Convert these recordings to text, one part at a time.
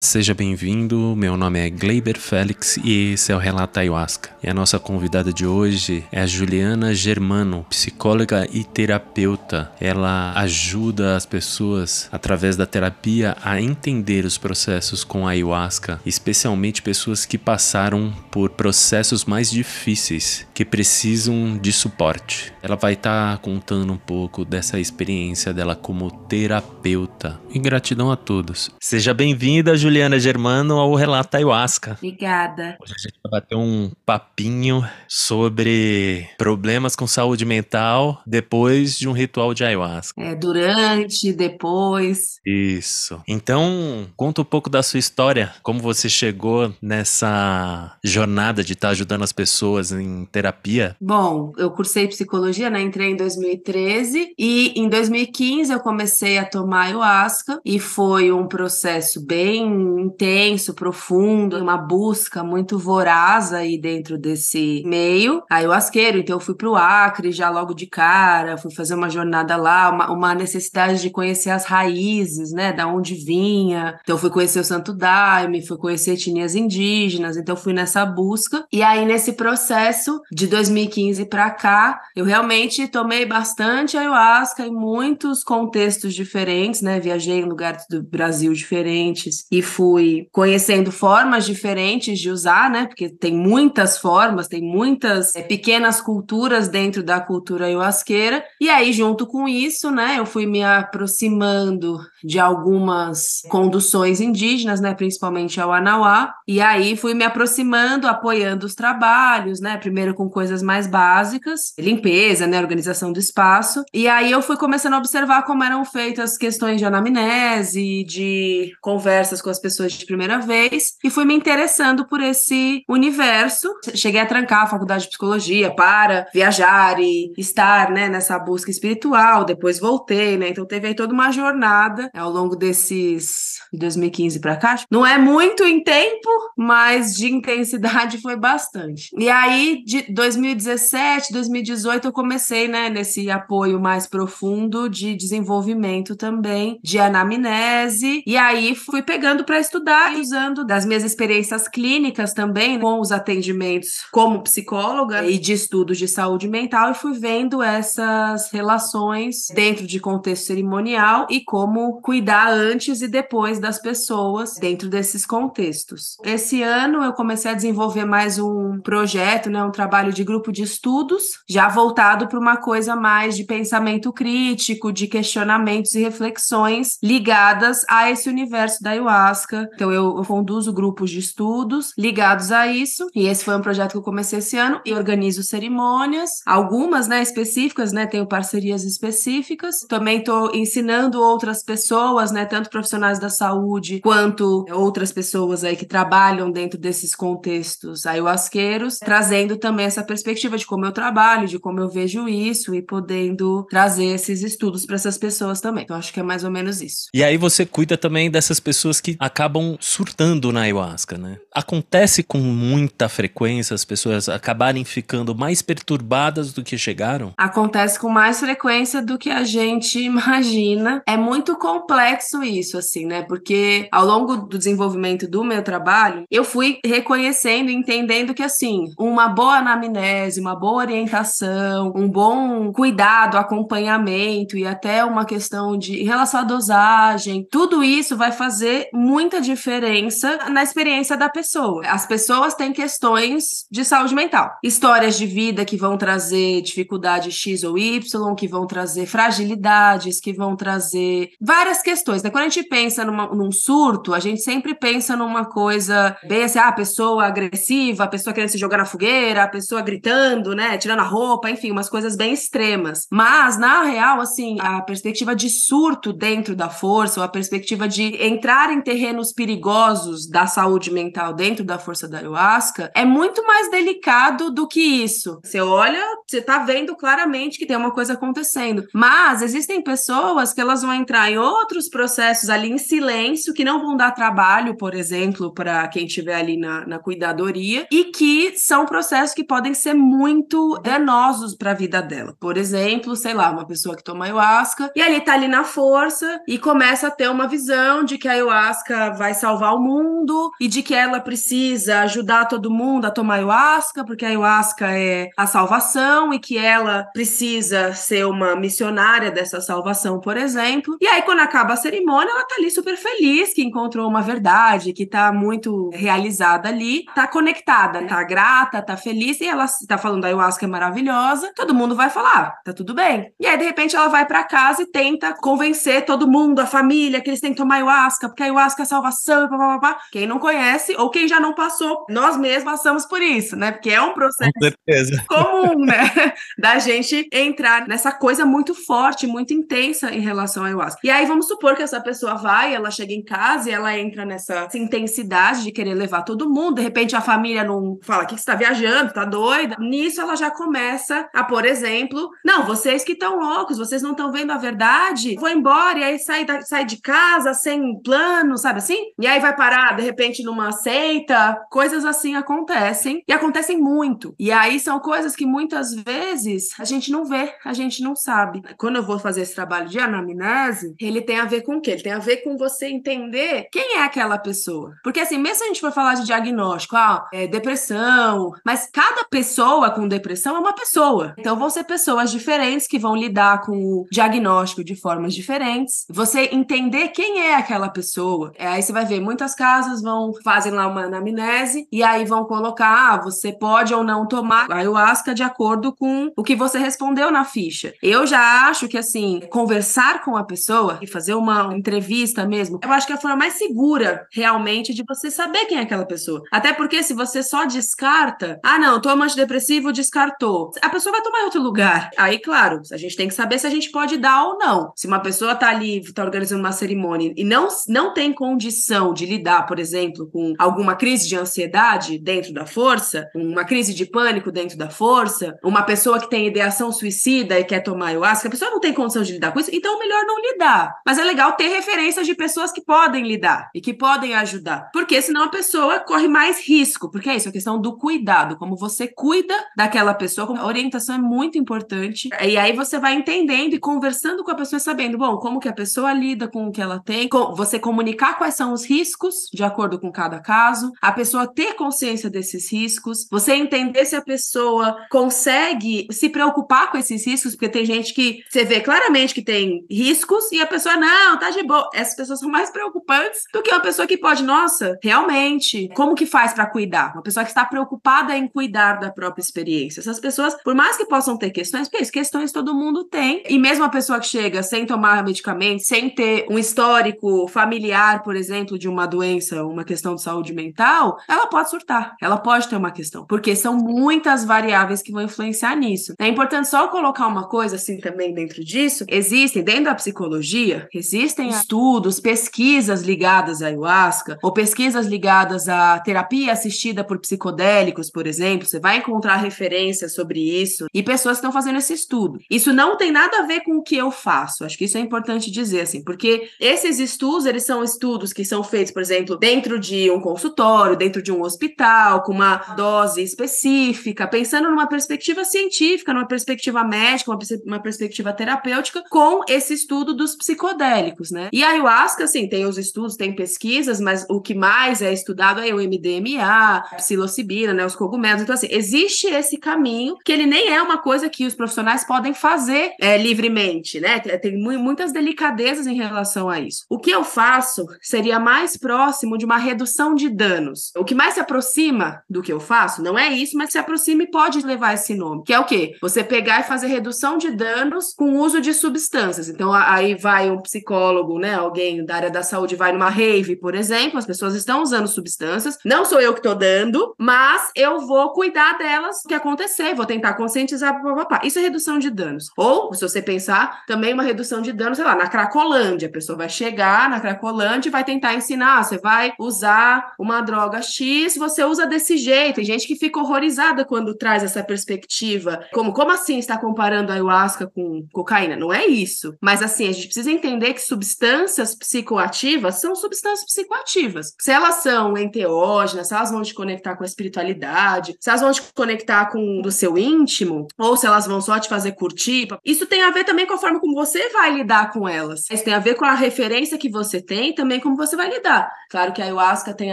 Seja bem-vindo, meu nome é Gleiber Félix e esse é o Relato Ayahuasca. E a nossa convidada de hoje é a Juliana Germano, psicóloga e terapeuta. Ela ajuda as pessoas, através da terapia, a entender os processos com a Ayahuasca, especialmente pessoas que passaram por processos mais difíceis, que precisam de suporte. Ela vai estar tá contando um pouco dessa experiência dela como terapeuta. E gratidão a todos. Seja bem-vinda, Juliana. Juliana Germano ao Relato Ayahuasca. Obrigada. Hoje a gente vai bater um papinho sobre problemas com saúde mental depois de um ritual de Ayahuasca. É, durante, depois. Isso. Então, conta um pouco da sua história, como você chegou nessa jornada de estar ajudando as pessoas em terapia. Bom, eu cursei psicologia, né? Entrei em 2013 e em 2015 eu comecei a tomar ayahuasca e foi um processo bem intenso, profundo, uma busca muito voraz aí dentro desse meio ayahuasqueiro. Então eu fui para o Acre já logo de cara, fui fazer uma jornada lá, uma, uma, necessidade de conhecer as raízes, né, da onde vinha. Então eu fui conhecer o Santo Daime, fui conhecer etnias indígenas, então fui nessa busca. E aí nesse processo de 2015 para cá, eu realmente tomei bastante ayahuasca em muitos contextos diferentes, né? Viajei em lugares do Brasil diferentes e fui conhecendo formas diferentes de usar, né? Porque tem muitas formas, tem muitas é, pequenas culturas dentro da cultura ayahuasqueira. E aí, junto com isso, né, eu fui me aproximando de algumas conduções indígenas, né, principalmente ao Anauá. E aí fui me aproximando, apoiando os trabalhos, né? Primeiro com coisas mais básicas, limpeza, né, organização do espaço. E aí eu fui começando a observar como eram feitas questões de anamnese, de conversas com as as pessoas de primeira vez e fui me interessando por esse universo. Cheguei a trancar a faculdade de psicologia para viajar e estar, né, nessa busca espiritual. Depois voltei, né? Então teve aí toda uma jornada ao longo desses 2015 para cá. Não é muito em tempo, mas de intensidade foi bastante. E aí de 2017, 2018 eu comecei, né, nesse apoio mais profundo de desenvolvimento também de anamnese e aí fui pegando para estudar e usando das minhas experiências clínicas também, com os atendimentos como psicóloga e de estudos de saúde mental, e fui vendo essas relações dentro de contexto cerimonial e como cuidar antes e depois das pessoas dentro desses contextos. Esse ano eu comecei a desenvolver mais um projeto, né, um trabalho de grupo de estudos, já voltado para uma coisa mais de pensamento crítico, de questionamentos e reflexões ligadas a esse universo da ayahuasca então eu, eu conduzo grupos de estudos ligados a isso. E esse foi um projeto que eu comecei esse ano e organizo cerimônias, algumas, né, específicas, né, tenho parcerias específicas. Também estou ensinando outras pessoas, né, tanto profissionais da saúde quanto outras pessoas aí que trabalham dentro desses contextos ayahuasqueiros, trazendo também essa perspectiva de como eu trabalho, de como eu vejo isso e podendo trazer esses estudos para essas pessoas também. Então acho que é mais ou menos isso. E aí você cuida também dessas pessoas que acabam surtando na ayahuasca, né? Acontece com muita frequência as pessoas acabarem ficando mais perturbadas do que chegaram? Acontece com mais frequência do que a gente imagina. É muito complexo isso, assim, né? Porque ao longo do desenvolvimento do meu trabalho, eu fui reconhecendo entendendo que, assim, uma boa anamnese, uma boa orientação, um bom cuidado, acompanhamento e até uma questão de relação à dosagem, tudo isso vai fazer muito muita diferença na experiência da pessoa. As pessoas têm questões de saúde mental, histórias de vida que vão trazer dificuldade X ou Y, que vão trazer fragilidades, que vão trazer várias questões. Né? Quando a gente pensa numa, num surto, a gente sempre pensa numa coisa bem assim, ah, a pessoa agressiva, a pessoa querendo se jogar na fogueira, a pessoa gritando, né, tirando a roupa, enfim, umas coisas bem extremas. Mas, na real, assim, a perspectiva de surto dentro da força, ou a perspectiva de entrar em terreno terrenos perigosos da saúde mental dentro da força da ayahuasca é muito mais delicado do que isso. Você olha, você tá vendo claramente que tem uma coisa acontecendo. Mas existem pessoas que elas vão entrar em outros processos ali em silêncio, que não vão dar trabalho, por exemplo, para quem estiver ali na, na cuidadoria, e que são processos que podem ser muito danosos para a vida dela. Por exemplo, sei lá, uma pessoa que toma ayahuasca e ali tá ali na força e começa a ter uma visão de que a ayahuasca ayahuasca vai salvar o mundo e de que ela precisa ajudar todo mundo a tomar ayahuasca, porque a ayahuasca é a salvação e que ela precisa ser uma missionária dessa salvação, por exemplo. E aí, quando acaba a cerimônia, ela tá ali super feliz que encontrou uma verdade, que tá muito realizada ali, tá conectada, tá grata, tá feliz, e ela tá falando da ayahuasca é maravilhosa, todo mundo vai falar, tá tudo bem. E aí, de repente, ela vai para casa e tenta convencer todo mundo, a família, que eles têm que tomar ayahuasca, porque a ayahuasca é salvação, e papapá. Quem não conhece, ou quem já não passou, nós mesmos passamos por isso, né? Porque é um processo comum, né? Da gente entrar nessa coisa muito forte, muito intensa em relação à ayahuasca. E aí, vamos supor que essa pessoa vai, ela chega em casa e ela entra nessa intensidade de querer levar todo mundo, de repente a família não fala que você tá viajando, tá doida. Nisso ela já começa a, por exemplo, não, vocês que estão loucos, vocês não estão vendo a verdade, vou embora, e aí sai, da, sai de casa sem plano, sabe assim? E aí vai parar, de repente, numa seita, coisas assim acontecem, e acontecem muito. E aí são coisas que muitas vezes a gente não vê, a gente não sabe. Quando eu vou fazer esse trabalho de anamnese, ele tem a ver com o quê? Ele tem a ver com você entender quem é aquela pessoa. Porque assim, mesmo se a gente for falar de diagnóstico, ah, é depressão, mas cada pessoa com depressão é uma pessoa. Então vão ser pessoas diferentes que vão lidar com o diagnóstico de formas diferentes. Você entender quem é aquela pessoa. É, aí você vai ver, muitas casas vão fazem lá uma anamnese e aí vão colocar, ah, você pode ou não tomar ayahuasca de acordo com o que você respondeu na ficha. Eu já acho que assim, conversar com a pessoa e fazer uma entrevista mesmo, eu acho que é a forma mais segura realmente de você saber quem é aquela pessoa. Até porque se você só descarta, ah, não, toma antidepressivo, descartou. A pessoa vai tomar em outro lugar. Aí, claro, a gente tem que saber se a gente pode dar ou não. Se uma pessoa tá ali, tá organizando uma cerimônia e não, não tem condição de lidar, por exemplo, com alguma crise de ansiedade dentro da força, uma crise de pânico dentro da força, uma pessoa que tem ideação suicida e quer tomar ayahuasca, a pessoa não tem condição de lidar com isso, então é melhor não lidar. Mas é legal ter referências de pessoas que podem lidar e que podem ajudar. Porque senão a pessoa corre mais risco, porque é isso, a questão do cuidado, como você cuida daquela pessoa, a orientação é muito importante. E aí você vai entendendo e conversando com a pessoa, sabendo, bom, como que a pessoa lida com o que ela tem, você comunicar quais são os riscos de acordo com cada caso, a pessoa ter consciência desses riscos, você entender se a pessoa consegue se preocupar com esses riscos, porque tem gente que você vê claramente que tem riscos e a pessoa, não, tá de boa. Essas pessoas são mais preocupantes do que uma pessoa que pode, nossa, realmente, como que faz para cuidar? Uma pessoa que está preocupada em cuidar da própria experiência. Essas pessoas, por mais que possam ter questões, porque questões todo mundo tem, e mesmo a pessoa que chega sem tomar medicamento, sem ter um histórico familiar, por exemplo, de uma doença, uma questão de saúde mental, ela pode surtar, ela pode ter uma questão, porque são muitas variáveis que vão influenciar nisso. É importante só colocar uma coisa assim também dentro disso, existem, dentro da psicologia, existem estudos, pesquisas ligadas à ayahuasca, ou pesquisas ligadas à terapia assistida por psicodélicos, por exemplo, você vai encontrar referências sobre isso, e pessoas estão fazendo esse estudo. Isso não tem nada a ver com o que eu faço, acho que isso é importante dizer, assim, porque esses estudos, eles são estudos que são feitos, por exemplo, dentro de um consultório, dentro de um hospital, com uma dose específica, pensando numa perspectiva científica, numa perspectiva médica, uma, perspectiva terapêutica, com esse estudo dos psicodélicos, né? E a ayahuasca, assim, tem os estudos, tem pesquisas, mas o que mais é estudado é o MDMA, psilocibina, né, os cogumelos. Então, assim, existe esse caminho que ele nem é uma coisa que os profissionais podem fazer é, livremente, né? Tem muitas delicadezas em relação a isso. O que eu faço seria mais próximo de uma redução de danos. O que mais se aproxima do que eu faço não é isso, mas se aproxima e pode levar esse nome, que é o quê? Você pegar e fazer redução de danos com uso de substâncias. Então, aí vai um psicólogo, né? Alguém da área da saúde vai numa rave, por exemplo, as pessoas estão usando substâncias. Não sou eu que estou dando, mas eu vou cuidar delas, o que acontecer, vou tentar conscientizar, papapá. Isso é redução de danos. Ou, se você pensar, também uma redução de danos, sei lá, na Cracolândia. A pessoa vai chegar na Cracolândia vai tentar ensinar, você vai usar uma droga X, você usa desse jeito. Tem gente que fica horrorizada quando traz essa perspectiva. Como, como assim está comparando a ayahuasca com cocaína? Não é isso. Mas assim, a gente precisa entender que substâncias psicoativas são substâncias psicoativas. Se elas são enteógenas, se elas vão te conectar com a espiritualidade, se elas vão te conectar com o seu íntimo, ou se elas vão só te fazer curtir, isso tem a ver também com a forma como você vai lidar com elas. Isso tem a ver com a referência que você tem, também como você vai lidar. Claro que a ayahuasca tem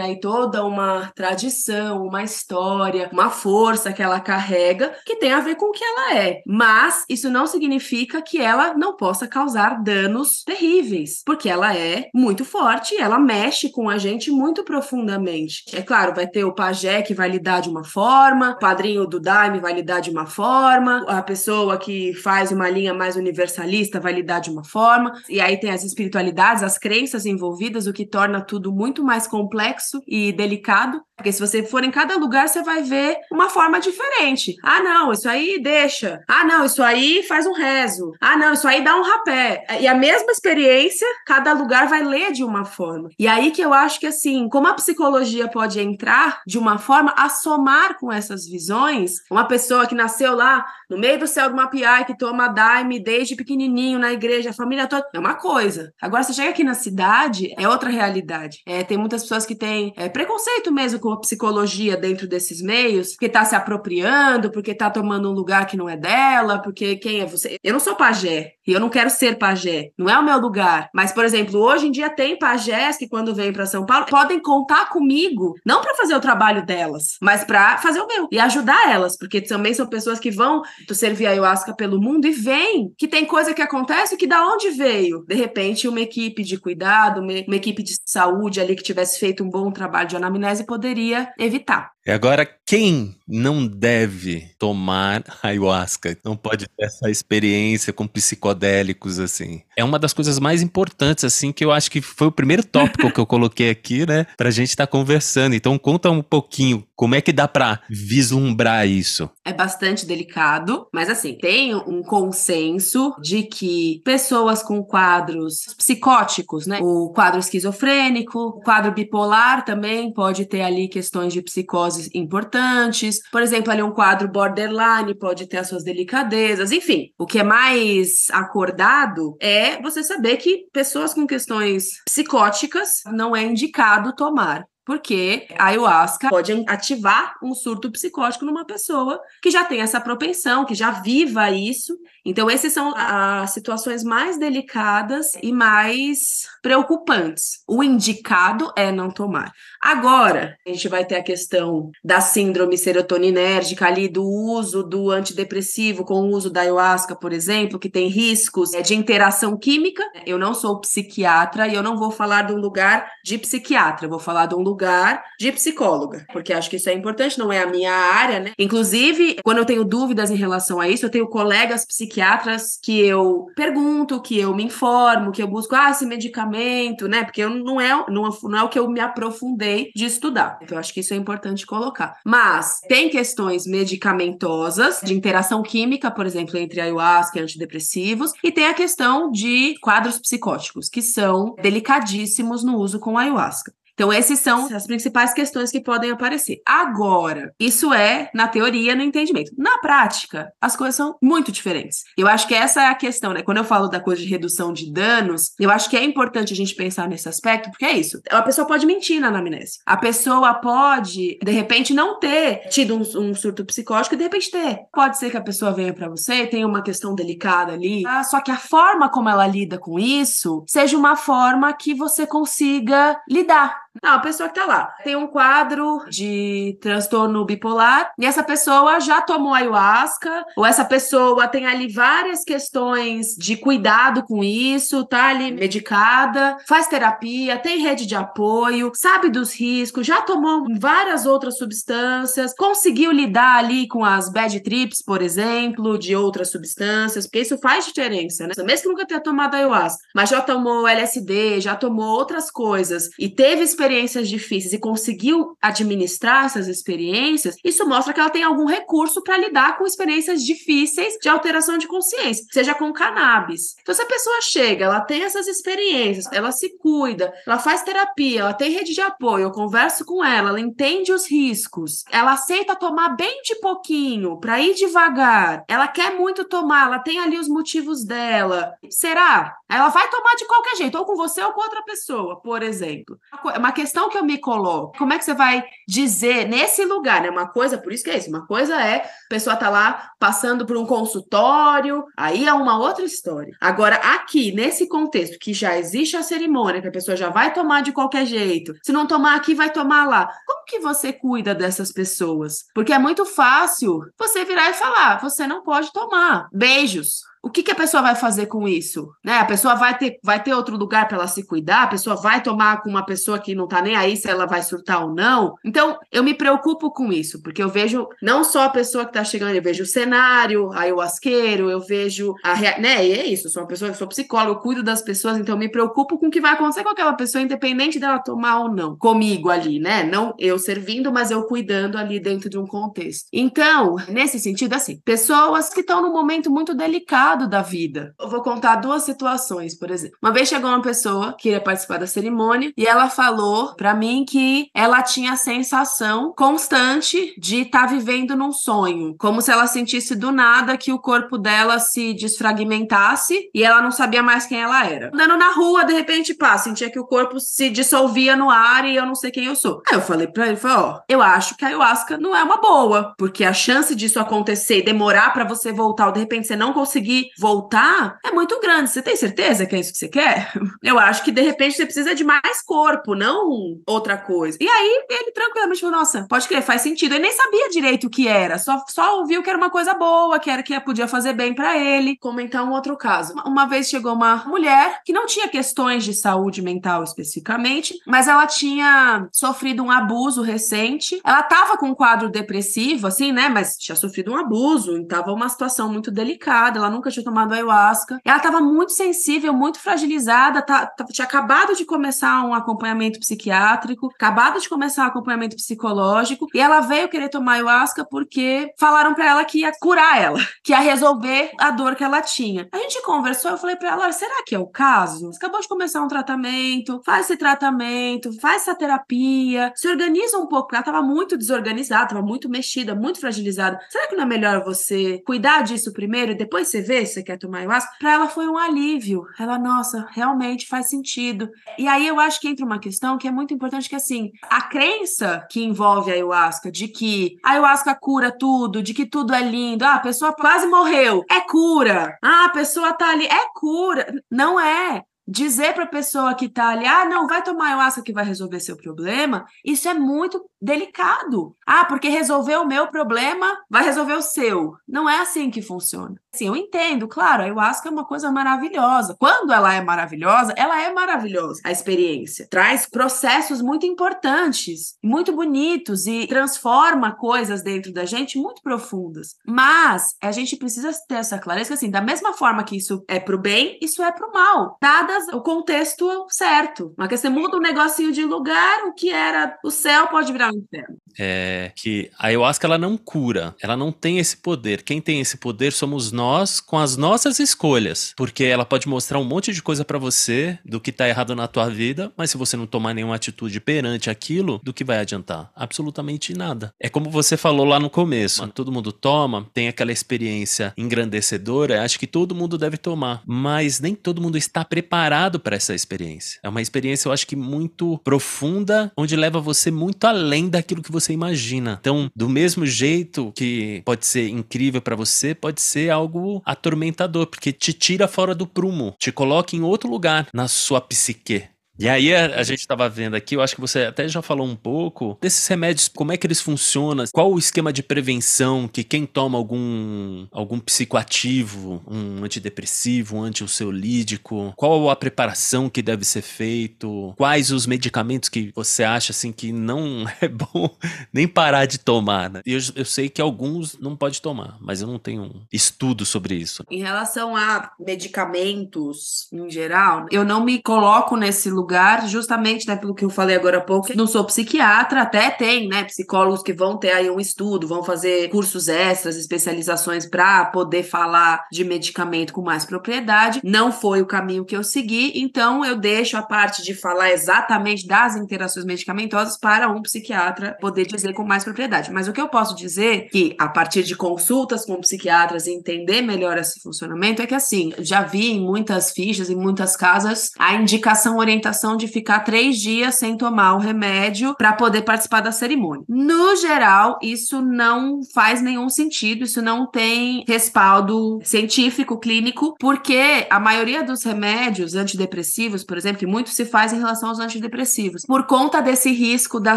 aí toda uma tradição, uma história, uma força que ela carrega que tem a ver com o que ela é. Mas isso não significa que ela não possa causar danos terríveis, porque ela é muito forte, ela mexe com a gente muito profundamente. É claro, vai ter o pajé que vai lidar de uma forma, o padrinho do daime vai lidar de uma forma, a pessoa que faz uma linha mais universalista vai lidar de uma forma, e aí tem as espiritualidades, as crenças envolvidas, o que torna tudo muito mais complexo e delicado, porque se você for em cada lugar, você vai ver uma forma diferente. Ah, não, isso aí deixa. Ah, não, isso aí faz um rezo. Ah, não, isso aí dá um rapé. E a mesma experiência, cada lugar vai ler de uma forma. E aí que eu acho que, assim, como a psicologia pode entrar de uma forma a somar com essas visões, uma pessoa que nasceu lá no meio do céu do Mapiai, que toma daime desde pequenininho na igreja, a família toda, é uma coisa. Agora, você chega aqui na cidade, é outra realidade. É, tem muitas pessoas que têm é, preconceito mesmo com a psicologia dentro desses meios, porque tá se apropriando, porque tá tomando um lugar que não é dela, porque quem é você? Eu não sou pajé, e eu não quero ser pajé, não é o meu lugar. Mas, por exemplo, hoje em dia tem pajés que quando vêm para São Paulo podem contar comigo, não para fazer o trabalho delas, mas para fazer o meu e ajudar elas, porque também são pessoas que vão servir ayahuasca pelo mundo e veem que tem coisa que acontece que da onde veio? De repente, uma equipe de cuidado, uma, uma equipe de saúde ali que tivesse feito um bom trabalho de anamnese poderia evitar. E agora, quem não deve tomar ayahuasca? Não pode ter essa experiência com psicodélicos, assim. É uma das coisas mais importantes, assim, que eu acho que foi o primeiro tópico que eu coloquei aqui, né? Pra gente estar tá conversando. Então, conta um pouquinho como é que dá pra vislumbrar isso. É bastante delicado, mas assim, tem um consenso de que pessoas com quadros psicóticos, né? O quadro esquizofrênico, o quadro bipolar também pode ter ali questões de psicose importantes. Por exemplo, ali um quadro borderline pode ter as suas delicadezas. Enfim, o que é mais acordado é você saber que pessoas com questões psicóticas não é indicado tomar porque a ayahuasca pode ativar um surto psicótico numa pessoa que já tem essa propensão, que já viva isso. Então, essas são as situações mais delicadas e mais preocupantes. O indicado é não tomar. Agora, a gente vai ter a questão da síndrome serotoninérgica ali, do uso do antidepressivo com o uso da ayahuasca, por exemplo, que tem riscos de interação química. Eu não sou psiquiatra e eu não vou falar de um lugar de psiquiatra, eu vou falar de um lugar de psicóloga, porque acho que isso é importante, não é a minha área, né? Inclusive, quando eu tenho dúvidas em relação a isso, eu tenho colegas psiquiatras que eu pergunto, que eu me informo, que eu busco, ah, esse medicamento, né? Porque eu, não, é, não, não é o que eu me aprofundei de estudar. Então, acho que isso é importante colocar. Mas tem questões medicamentosas, de interação química, por exemplo, entre ayahuasca e antidepressivos, e tem a questão de quadros psicóticos, que são delicadíssimos no uso com ayahuasca. Então, essas são as principais questões que podem aparecer. Agora, isso é na teoria, no entendimento. Na prática, as coisas são muito diferentes. Eu acho que essa é a questão, né? Quando eu falo da coisa de redução de danos, eu acho que é importante a gente pensar nesse aspecto, porque é isso. A pessoa pode mentir na anamnese. A pessoa pode, de repente, não ter tido um, um surto psicótico e de repente ter. Pode ser que a pessoa venha para você, tenha uma questão delicada ali, ah, só que a forma como ela lida com isso seja uma forma que você consiga lidar não, a pessoa que tá lá tem um quadro de transtorno bipolar e essa pessoa já tomou ayahuasca, ou essa pessoa tem ali várias questões de cuidado com isso, tá ali medicada, faz terapia, tem rede de apoio, sabe dos riscos, já tomou várias outras substâncias, conseguiu lidar ali com as bad trips, por exemplo, de outras substâncias, porque isso faz diferença, né? Mesmo que nunca tenha tomado ayahuasca, mas já tomou LSD, já tomou outras coisas e teve experiência experiências difíceis e conseguiu administrar essas experiências, isso mostra que ela tem algum recurso para lidar com experiências difíceis de alteração de consciência, seja com cannabis. Então, se a pessoa chega, ela tem essas experiências, ela se cuida, ela faz terapia, ela tem rede de apoio, eu converso com ela, ela entende os riscos, ela aceita tomar bem de pouquinho, para ir devagar, ela quer muito tomar, ela tem ali os motivos dela. Será? Ela vai tomar de qualquer jeito, ou com você ou com outra pessoa, por exemplo. Uma questão que eu me coloco, como é que você vai dizer nesse lugar, né? Uma coisa, por isso que é isso, uma coisa é a pessoa tá lá passando por um consultório, aí é uma outra história. Agora, aqui, nesse contexto que já existe a cerimônia, que a pessoa já vai tomar de qualquer jeito, se não tomar aqui, vai tomar lá. Como que você cuida dessas pessoas? Porque é muito fácil você virar e falar: você não pode tomar. Beijos o que, que, a pessoa vai fazer com isso? Né? A pessoa vai ter, vai ter outro lugar para ela se cuidar, a pessoa vai tomar com uma pessoa que não tá nem aí se ela vai surtar ou não. Então, eu me preocupo com isso, porque eu vejo não só a pessoa que tá chegando, eu vejo o cenário, aí o asqueiro, eu vejo a né? E é isso, eu sou uma pessoa, eu sou psicóloga, eu cuido das pessoas, então eu me preocupo com o que vai acontecer com aquela pessoa, independente dela tomar ou não, comigo ali, né? Não eu servindo, mas eu cuidando ali dentro de um contexto. Então, nesse sentido, assim, pessoas que estão num momento muito delicado lado da vida. Eu vou contar duas situações, por exemplo. Uma vez chegou uma pessoa que queria participar da cerimônia e ela falou para mim que ela tinha a sensação constante de estar tá vivendo num sonho, como se ela sentisse do nada que o corpo dela se desfragmentasse e ela não sabia mais quem ela era. Andando na rua, de repente, pá, sentia que o corpo se dissolvia no ar e eu não sei quem eu sou. Aí eu falei para ele, falei, ó, eu acho que a ayahuasca não é uma boa, porque a chance disso acontecer, demorar para você voltar ou de repente você não conseguir voltar é muito grande. Você tem certeza que é isso que você quer? Eu acho que de repente você precisa de mais corpo, não outra coisa. E aí ele tranquilamente falou: Nossa, pode crer, faz sentido. Ele nem sabia direito o que era, só, só ouviu que era uma coisa boa, que era que podia fazer bem para ele. Comentar um outro caso. Uma vez chegou uma mulher que não tinha questões de saúde mental especificamente, mas ela tinha sofrido um abuso recente. Ela tava com um quadro depressivo, assim, né? Mas tinha sofrido um abuso, e tava uma situação muito delicada. Ela nunca tinha tomado ayahuasca. Ela estava muito sensível, muito fragilizada, tá, tá, tinha acabado de começar um acompanhamento psiquiátrico, acabado de começar um acompanhamento psicológico, e ela veio querer tomar ayahuasca porque falaram para ela que ia curar ela, que ia resolver a dor que ela tinha. A gente conversou, eu falei para ela: será que é o caso? Você acabou de começar um tratamento, faz esse tratamento, faz essa terapia, se organiza um pouco, porque ela estava muito desorganizada, estava muito mexida, muito fragilizada. Será que não é melhor você cuidar disso primeiro e depois você vê você quer tomar ayahuasca, para ela foi um alívio. Ela, nossa, realmente faz sentido. E aí eu acho que entra uma questão que é muito importante, que assim, a crença que envolve a ayahuasca, de que a ayahuasca cura tudo, de que tudo é lindo, ah, a pessoa quase morreu, é cura. Ah, a pessoa tá ali, é cura. Não é dizer para a pessoa que está ali, ah, não, vai tomar ayahuasca que vai resolver seu problema, isso é muito delicado. Ah, porque resolver o meu problema vai resolver o seu. Não é assim que funciona. Assim, eu entendo, claro, a ayahuasca é uma coisa maravilhosa. Quando ela é maravilhosa, ela é maravilhosa. A experiência traz processos muito importantes, muito bonitos e transforma coisas dentro da gente muito profundas. Mas a gente precisa ter essa clareza que assim, da mesma forma que isso é pro bem, isso é pro mal. Dadas o contexto certo. Mas que você muda um negocinho de lugar, o que era o céu pode virar um inferno. É que a ayahuasca ela não cura, ela não tem esse poder. Quem tem esse poder somos nós com as nossas escolhas, porque ela pode mostrar um monte de coisa para você do que tá errado na tua vida, mas se você não tomar nenhuma atitude perante aquilo, do que vai adiantar? Absolutamente nada. É como você falou lá no começo, todo mundo toma, tem aquela experiência engrandecedora, acho que todo mundo deve tomar, mas nem todo mundo está preparado para essa experiência. É uma experiência eu acho que muito profunda, onde leva você muito além daquilo que você imagina. Então, do mesmo jeito que pode ser incrível para você, pode ser algo atormentador, porque te tira fora do prumo, te coloca em outro lugar na sua psique. E aí a, a gente estava vendo aqui, eu acho que você até já falou um pouco desses remédios, como é que eles funcionam, qual o esquema de prevenção que quem toma algum algum psicoativo, um antidepressivo, um antiansiolítico, qual a preparação que deve ser feito, quais os medicamentos que você acha assim que não é bom nem parar de tomar, né? Eu, eu sei que alguns não pode tomar, mas eu não tenho estudo sobre isso. Em relação a medicamentos em geral, eu não me coloco nesse lugar lugar, justamente, né, pelo que eu falei agora há pouco, não sou psiquiatra, até tem, né, psicólogos que vão ter aí um estudo, vão fazer cursos extras, especializações para poder falar de medicamento com mais propriedade. Não foi o caminho que eu segui, então eu deixo a parte de falar exatamente das interações medicamentosas para um psiquiatra poder dizer com mais propriedade. Mas o que eu posso dizer é que a partir de consultas com psiquiatras e entender melhor esse funcionamento é que assim, já vi em muitas fichas, em muitas casas, a indicação orientação orientação de ficar três dias sem tomar o remédio para poder participar da cerimônia. No geral, isso não faz nenhum sentido, isso não tem respaldo científico, clínico, porque a maioria dos remédios antidepressivos, por exemplo, que muito se faz em relação aos antidepressivos, por conta desse risco da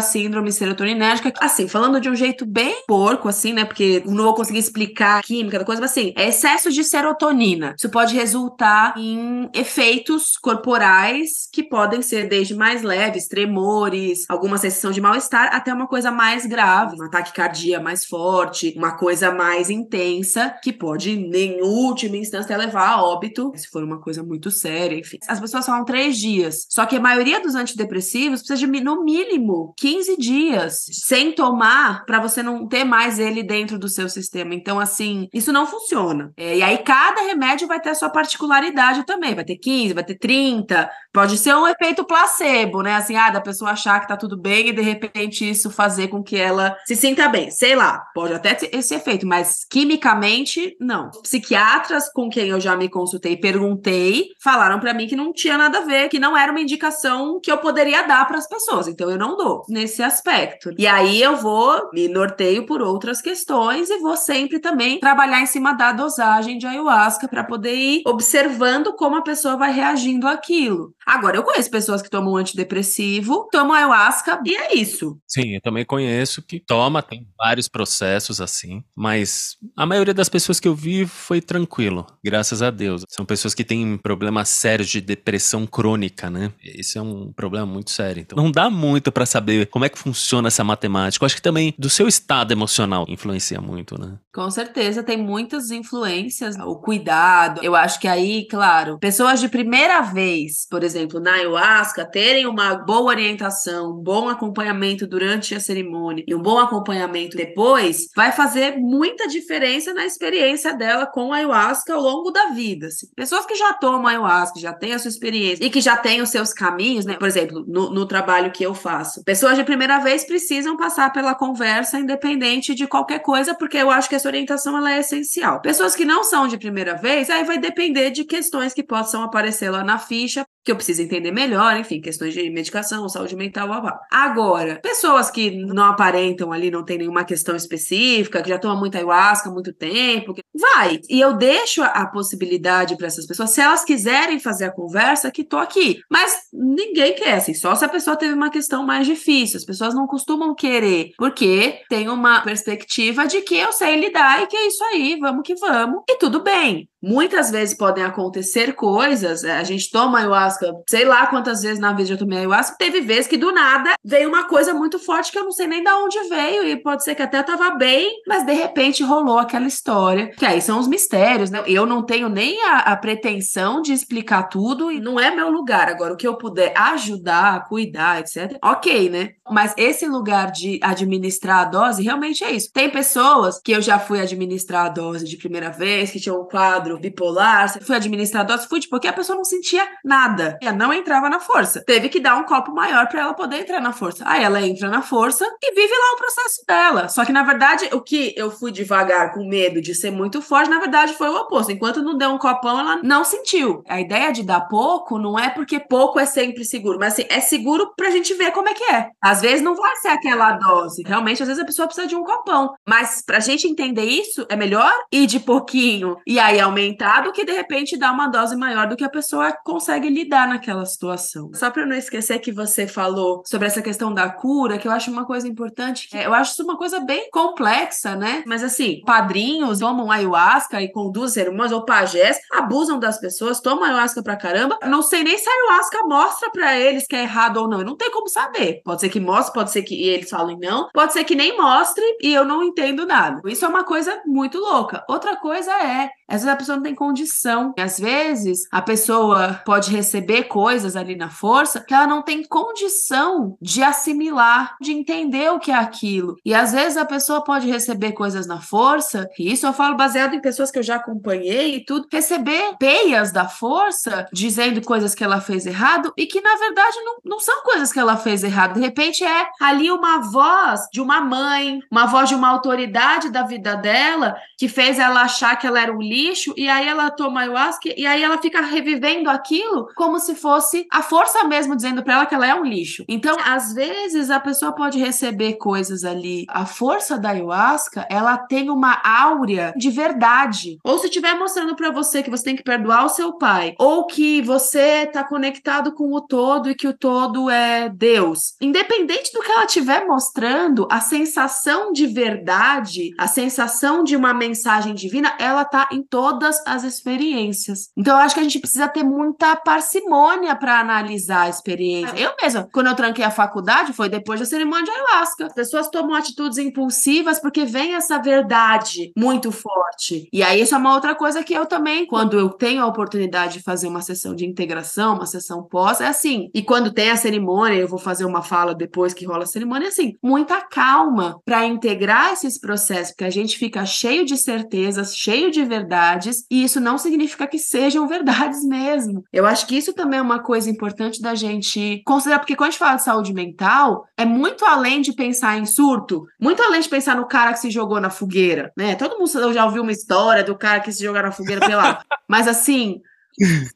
síndrome serotoninérgica, assim, falando de um jeito bem porco, assim, né? Porque não vou conseguir explicar a química da coisa, mas assim, é excesso de serotonina. Isso pode resultar em efeitos corporais que podem ser desde mais leves, tremores, alguma sensação de mal-estar, até uma coisa mais grave, um ataque cardíaco mais forte, uma coisa mais intensa, que pode, em última instância, levar a óbito, se for uma coisa muito séria, enfim. As pessoas falam três dias, só que a maioria dos antidepressivos precisa de, no mínimo, 15 dias sem tomar para você não ter mais ele dentro do seu sistema. Então, assim, isso não funciona. É, e aí, cada remédio vai ter a sua particularidade também. Vai ter 15, vai ter 30. Pode ser um efeito placebo, né? Assim, ah, da pessoa achar que tá tudo bem e de repente isso fazer com que ela se sinta bem. Sei lá, pode até ter esse efeito, mas quimicamente, não. Psiquiatras com quem eu já me consultei perguntei, falaram para mim que não tinha nada a ver, que não era uma indicação que eu poderia dar para as pessoas. Então eu não dou nesse aspecto. E aí eu vou me norteio por outras questões e vou sempre também trabalhar em cima da dosagem de ayahuasca para poder ir observando como a pessoa vai reagindo àquilo. Agora, eu conheço pessoas que tomam antidepressivo, tomam ayahuasca e é isso. Sim, eu também conheço que toma, tem vários processos assim, mas a maioria das pessoas que eu vi foi tranquilo, graças a Deus. São pessoas que têm problemas sérios de depressão crônica, né? Isso é um problema muito sério. Então, não dá muito para saber como é que funciona essa matemática. Eu acho que também do seu estado emocional influencia muito, né? Com certeza, tem muitas influências. O cuidado, eu acho que aí, claro, pessoas de primeira vez, por exemplo, na ayahuasca, terem uma boa orientação, um bom acompanhamento durante a cerimônia e um bom acompanhamento depois, vai fazer muita diferença na experiência dela com a ayahuasca ao longo da vida. Assim. Pessoas que já tomam ayahuasca, já têm a sua experiência e que já têm os seus caminhos, né? Por exemplo, no, no trabalho que eu faço, pessoas de primeira vez precisam passar pela conversa independente de qualquer coisa, porque eu acho que essa orientação ela é essencial. Pessoas que não são de primeira vez, aí vai depender de questões que possam aparecer lá na ficha, que eu preciso entender melhor, enfim, questões de medicação, saúde mental, blá, blá. Agora, pessoas que não aparentam ali, não tem nenhuma questão específica, que já tomam muita ayahuasca há muito tempo, que... vai. E eu deixo a, possibilidade para essas pessoas, se elas quiserem fazer a conversa, que tô aqui. Mas ninguém quer, assim, só se a pessoa teve uma questão mais difícil. As pessoas não costumam querer, porque tem uma perspectiva de que eu sei lidar e que é isso aí, vamos que vamos. E tudo bem. Muitas vezes podem acontecer coisas, a gente toma ayahuasca, sei lá quantas vezes na vida já tomei ayahuasca, teve vezes que do nada veio uma coisa muito forte que eu não sei nem de onde veio, e pode ser que até tava bem, mas de repente rolou aquela história, que aí são os mistérios, né? Eu não tenho nem a, a pretensão de explicar tudo, e não é meu lugar. Agora, o que eu puder ajudar, cuidar, etc., ok, né? Mas esse lugar de administrar a dose realmente é isso. Tem pessoas que eu já fui administrar a dose de primeira vez, que tinham um quadro quadro bipolar, você foi administrar dose food porque a pessoa não sentia nada. Ela não entrava na força. Teve que dar um copo maior para ela poder entrar na força. Aí ela entra na força e vive lá o processo dela. Só que na verdade, o que eu fui devagar com medo de ser muito forte, na verdade foi o oposto. Enquanto não deu um copão, ela não sentiu. A ideia de dar pouco não é porque pouco é sempre seguro, mas assim, é seguro pra gente ver como é que é. Às vezes não vai ser aquela dose. Realmente, às vezes a pessoa precisa de um copão. Mas pra gente entender isso, é melhor ir de pouquinho e aí aumentar aumentar do que de repente dar uma dose maior do que a pessoa consegue lidar naquela situação. Só para não esquecer que você falou sobre essa questão da cura, que eu acho uma coisa importante, é, eu acho isso uma coisa bem complexa, né? Mas assim, padrinhos tomam ayahuasca e conduzem irmãs ou pajés, abusam das pessoas, tomam ayahuasca pra caramba. Não sei nem se a ayahuasca mostra para eles que é errado ou não. Não tem como saber. Pode ser que mostre, pode ser que eles falem não, pode ser que nem mostre e eu não entendo nada. Isso é uma coisa muito louca. Outra coisa é a pessoa não tem condição. E às vezes a pessoa pode receber coisas ali na força que ela não tem condição de assimilar, de entender o que é aquilo. E às vezes a pessoa pode receber coisas na força, e isso eu falo baseado em pessoas que eu já acompanhei e tudo, receber peias da força dizendo coisas que ela fez errado e que na verdade não, não são coisas que ela fez errado. De repente é ali uma voz de uma mãe, uma voz de uma autoridade da vida dela que fez ela achar que ela era um lixo e aí ela toma ayahuasca e aí ela fica revivendo aquilo como se fosse a força mesmo dizendo para ela que ela é um lixo. Então, às vezes a pessoa pode receber coisas ali. A força da ayahuasca, ela tem uma áurea de verdade. Ou se estiver mostrando para você que você tem que perdoar o seu pai, ou que você tá conectado com o todo e que o todo é Deus. Independente do que ela estiver mostrando, a sensação de verdade, a sensação de uma mensagem divina, ela tá em todas as experiências. Então eu acho que a gente precisa ter muita parcimônia para analisar a experiência. Eu mesma, quando eu tranquei a faculdade, foi depois da cerimônia de ayahuasca. As pessoas tomam atitudes impulsivas porque vem essa verdade muito forte. E aí isso é uma outra coisa que eu também, quando eu tenho a oportunidade de fazer uma sessão de integração, uma sessão pós, é assim. E quando tem a cerimônia, eu vou fazer uma fala depois que rola a cerimônia, é assim, muita calma para integrar esses processos, porque a gente fica cheio de certezas, cheio de verdades, e isso não significa que sejam verdades mesmo. Eu acho que isso também é uma coisa importante da gente considerar, porque quando a gente fala de saúde mental, é muito além de pensar em surto, muito além de pensar no cara que se jogou na fogueira, né? Todo mundo já ouviu uma história do cara que se jogou na fogueira pela. Mas assim,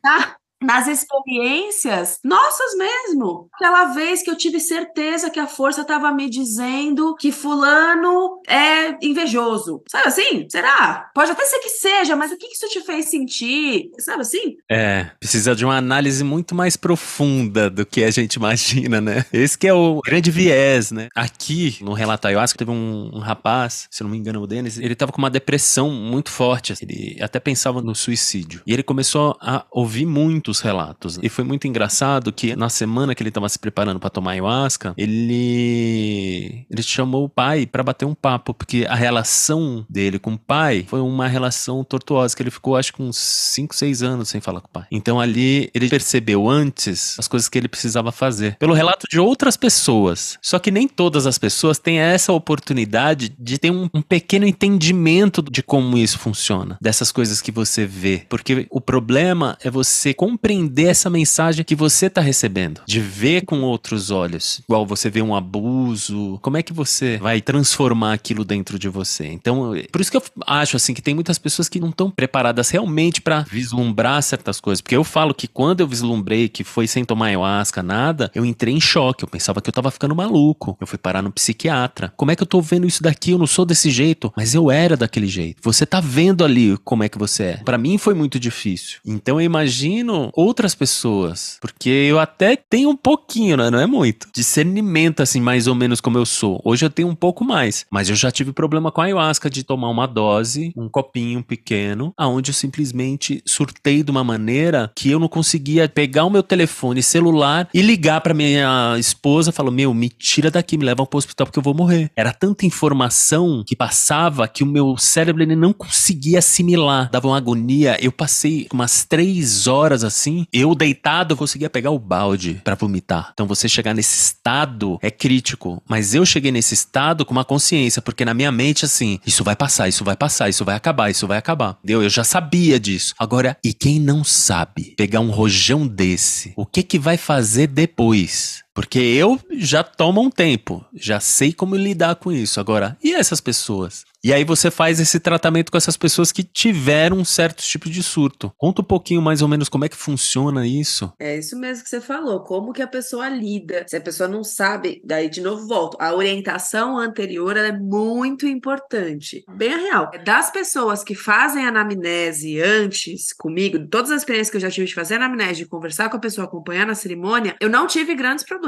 tá? Nas experiências nossas mesmo. Aquela vez que eu tive certeza que a força estava me dizendo que fulano é invejoso. Sabe assim? Será? Pode até ser que seja, mas o que isso te fez sentir? Sabe assim? É, precisa de uma análise muito mais profunda do que a gente imagina, né? Esse que é o grande viés, né? Aqui, no relato ayahuasca, teve um, um rapaz, se não me engano o Denis, ele tava com uma depressão muito forte. Assim, ele até pensava no suicídio. E ele começou a ouvir muito os relatos. E foi muito engraçado que na semana que ele estava se preparando para tomar ayahuasca, ele ele chamou o pai para bater um papo, porque a relação dele com o pai foi uma relação tortuosa, que ele ficou acho que uns 5, 6 anos sem falar com o pai. Então ali ele percebeu antes as coisas que ele precisava fazer, pelo relato de outras pessoas. Só que nem todas as pessoas têm essa oportunidade de ter um, um pequeno entendimento de como isso funciona, dessas coisas que você vê, porque o problema é você compreender compreender essa mensagem que você está recebendo, de ver com outros olhos. Igual você vê um abuso, como é que você vai transformar aquilo dentro de você? Então, por isso que eu acho assim que tem muitas pessoas que não estão preparadas realmente para vislumbrar certas coisas, porque eu falo que quando eu vislumbrei que foi sem tomar ayahuasca, nada, eu entrei em choque, eu pensava que eu tava ficando maluco. Eu fui parar no psiquiatra. Como é que eu tô vendo isso daqui? Eu não sou desse jeito, mas eu era daquele jeito. Você tá vendo ali como é que você é. Para mim foi muito difícil. Então eu imagino outras pessoas. Porque eu até tenho um pouquinho, né? Não é muito. Discernimento, assim, mais ou menos como eu sou. Hoje eu tenho um pouco mais. Mas eu já tive problema com a ayahuasca de tomar uma dose, um copinho pequeno, aonde eu simplesmente surtei de uma maneira que eu não conseguia pegar o meu telefone celular e ligar para minha esposa, falou: "Meu, me tira daqui, me leva pro hospital porque eu vou morrer". Era tanta informação que passava que o meu cérebro ele não conseguia assimilar, dava uma agonia. Eu passei umas três horas assim assim, eu deitado conseguia pegar o balde para vomitar. Então você chegar nesse estado é crítico, mas eu cheguei nesse estado com uma consciência, porque na minha mente assim, isso vai passar, isso vai passar, isso vai acabar, isso vai acabar. Entendeu? Eu já sabia disso. Agora, e quem não sabe pegar um rojão desse, o que que vai fazer depois? Porque eu já tomo um tempo, já sei como lidar com isso. Agora, e essas pessoas? E aí você faz esse tratamento com essas pessoas que tiveram um certo tipo de surto. Conta um pouquinho mais ou menos como é que funciona isso. É isso mesmo que você falou, como que a pessoa lida. Se a pessoa não sabe, daí de novo volto. A orientação anterior é muito importante. Bem a real. Das pessoas que fazem anamnese antes comigo, todas as experiências que eu já tive de fazer anamnese, de conversar com a pessoa, acompanhar na cerimônia, eu não tive grandes problemas.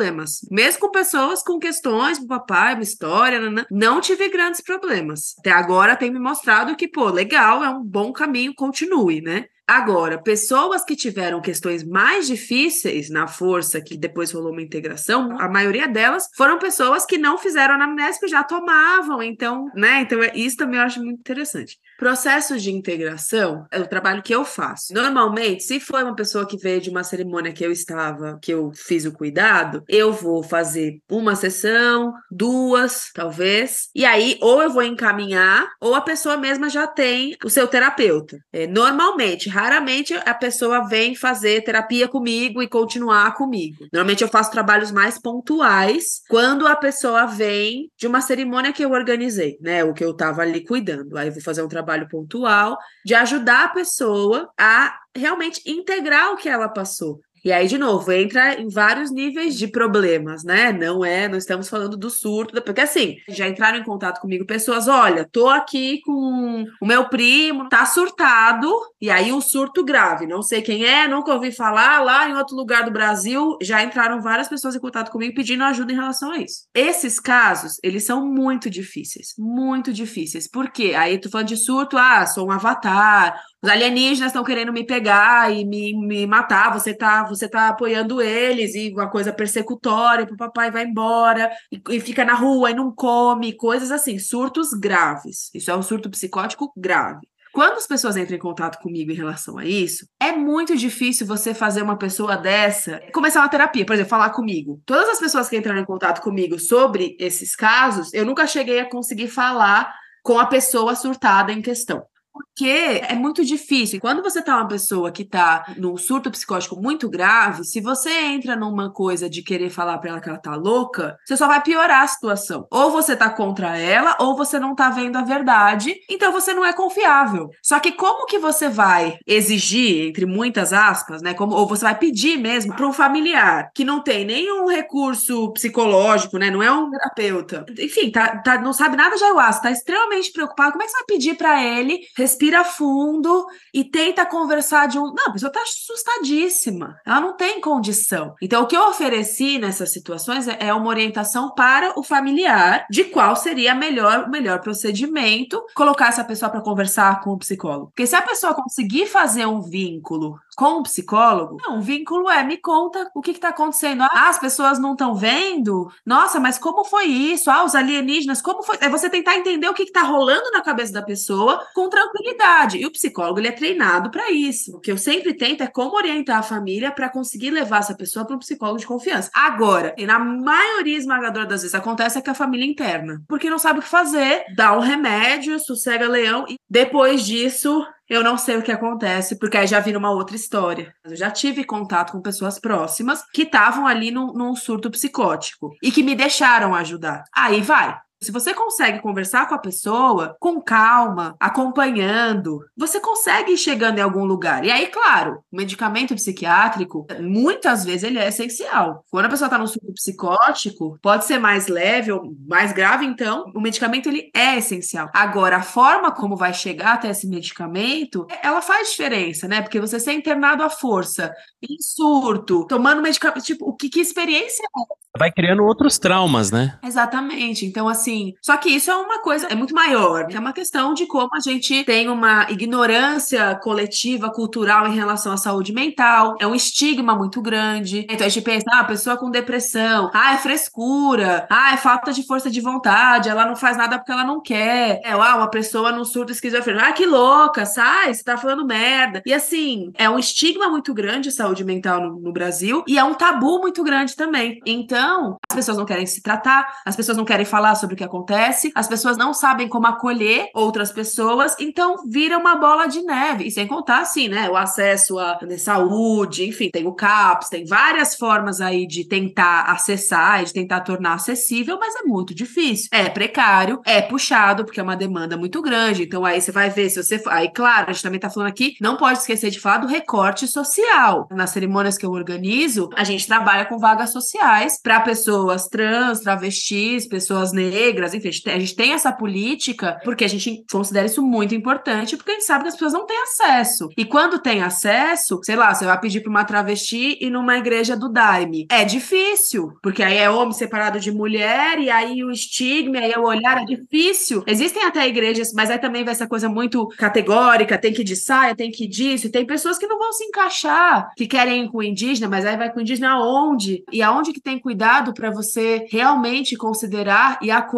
Mesmo com pessoas com questões pro papai, uma história, não tive grandes problemas até agora tem me mostrado que, pô, legal, é um bom caminho, continue, né? Agora, pessoas que tiveram questões mais difíceis na força, que depois rolou uma integração, a maioria delas foram pessoas que não fizeram anamnese, que já tomavam, então, né? Então, é, isso também eu acho muito interessante. Processos de integração é o trabalho que eu faço. Normalmente, se for uma pessoa que veio de uma cerimônia que eu estava, que eu fiz o cuidado, eu vou fazer uma sessão, duas, talvez, e aí ou eu vou encaminhar, ou a pessoa mesma já tem o seu terapeuta. É, normalmente, raramente a pessoa vem fazer terapia comigo e continuar comigo. Normalmente eu faço trabalhos mais pontuais quando a pessoa vem de uma cerimônia que eu organizei, né? O que eu tava ali cuidando. Aí eu vou fazer um trabalho trabalho pontual de ajudar a pessoa a realmente integrar o que ela passou. E aí, de novo, entra em vários níveis de problemas, né? Não é, não estamos falando do surto, porque assim, já entraram em contato comigo pessoas, olha, tô aqui com o meu primo, tá surtado, e aí um surto grave, não sei quem é, nunca ouvi falar, lá em outro lugar do Brasil, já entraram várias pessoas em contato comigo pedindo ajuda em relação a isso. Esses casos, eles são muito difíceis, muito difíceis. Por quê? Aí tu falando de surto, ah, sou um avatar, os alienígenas estão querendo me pegar e me, me matar, você tá, você tá apoiando eles, e uma coisa persecutória, o papai vai embora, e, e, fica na rua e não come, coisas assim, surtos graves. Isso é um surto psicótico grave. Quando as pessoas entram em contato comigo em relação a isso, é muito difícil você fazer uma pessoa dessa começar uma terapia, por exemplo, falar comigo. Todas as pessoas que entraram em contato comigo sobre esses casos, eu nunca cheguei a conseguir falar com a pessoa surtada em questão. Porque é muito difícil. Quando você tá uma pessoa que tá num surto psicótico muito grave, se você entra numa coisa de querer falar para ela que ela tá louca, você só vai piorar a situação. Ou você tá contra ela, ou você não tá vendo a verdade, então você não é confiável. Só que como que você vai exigir, entre muitas aspas, né, como ou você vai pedir mesmo para um familiar que não tem nenhum recurso psicológico, né, não é um terapeuta. Enfim, tá, tá não sabe nada de ayahuasca, tá extremamente preocupado. Como é que você vai pedir para ele respira fundo e tenta conversar de um. Não, a pessoa tá assustadíssima, ela não tem condição. Então, o que eu ofereci nessas situações é, é uma orientação para o familiar de qual seria melhor, o melhor procedimento colocar essa pessoa para conversar com o psicólogo. Porque se a pessoa conseguir fazer um vínculo com o psicólogo, não, o vínculo é me conta o que está acontecendo. Ah, as pessoas não estão vendo? Nossa, mas como foi isso? Ah, os alienígenas, como foi? É você tentar entender o que está rolando na cabeça da pessoa com tranquilidade. E o psicólogo ele é treinado para isso. O que eu sempre tento é como orientar a família para conseguir levar essa pessoa para um psicólogo de confiança. Agora, e na maioria esmagadora das vezes acontece é que a família interna, porque não sabe o que fazer, dá um remédio, sossega leão e depois disso eu não sei o que acontece, porque aí já vi numa outra história. Eu já tive contato com pessoas próximas que estavam ali num, num surto psicótico e que me deixaram ajudar. Aí vai. Se você consegue conversar com a pessoa com calma, acompanhando, você consegue ir chegando em algum lugar. E aí, claro, o medicamento psiquiátrico, muitas vezes ele é essencial. Quando a pessoa está no surto psicótico, pode ser mais leve ou mais grave, então, o medicamento ele é essencial. Agora, a forma como vai chegar até esse medicamento, ela faz diferença, né? Porque você ser internado à força, em surto, tomando medicamento, tipo, o que, que experiência é vai criando outros traumas, né? Exatamente. Então, assim, só que isso é uma coisa, é muito maior. É uma questão de como a gente tem uma ignorância coletiva, cultural em relação à saúde mental. É um estigma muito grande. Então a gente pensa, ah, pessoa com depressão, ah, é frescura, ah, é falta de força de vontade, ela não faz nada porque ela não quer. É, ah, uma pessoa no surto esquizofrênico, ah, que louca, sai, você tá falando merda. E assim, é um estigma muito grande saúde mental no, no Brasil e é um tabu muito grande também. Então, as pessoas não querem se tratar, as pessoas não querem falar sobre que acontece, as pessoas não sabem como acolher outras pessoas, então vira uma bola de neve. E sem contar, assim, né, o acesso à saúde, enfim, tem o CAPS, tem várias formas aí de tentar acessar, de tentar tornar acessível, mas é muito difícil. É precário, é puxado, porque é uma demanda muito grande. Então, aí você vai ver, se você. Aí, claro, a gente também tá falando aqui, não pode esquecer de falar do recorte social. Nas cerimônias que eu organizo, a gente trabalha com vagas sociais para pessoas trans, travestis, pessoas negras, enfim, a gente tem essa política porque a gente considera isso muito importante, porque a gente sabe que as pessoas não têm acesso. E quando tem acesso, sei lá, você vai pedir para uma travesti e numa igreja do Daime. É difícil, porque aí é homem separado de mulher, e aí o estigma, aí o olhar é difícil. Existem até igrejas, mas aí também vai essa coisa muito categórica, tem que ir de saia, tem que ir disso, e tem pessoas que não vão se encaixar, que querem ir com o indígena, mas aí vai com o indígena aonde? E aonde que tem cuidado cuidado para você realmente considerar e acolher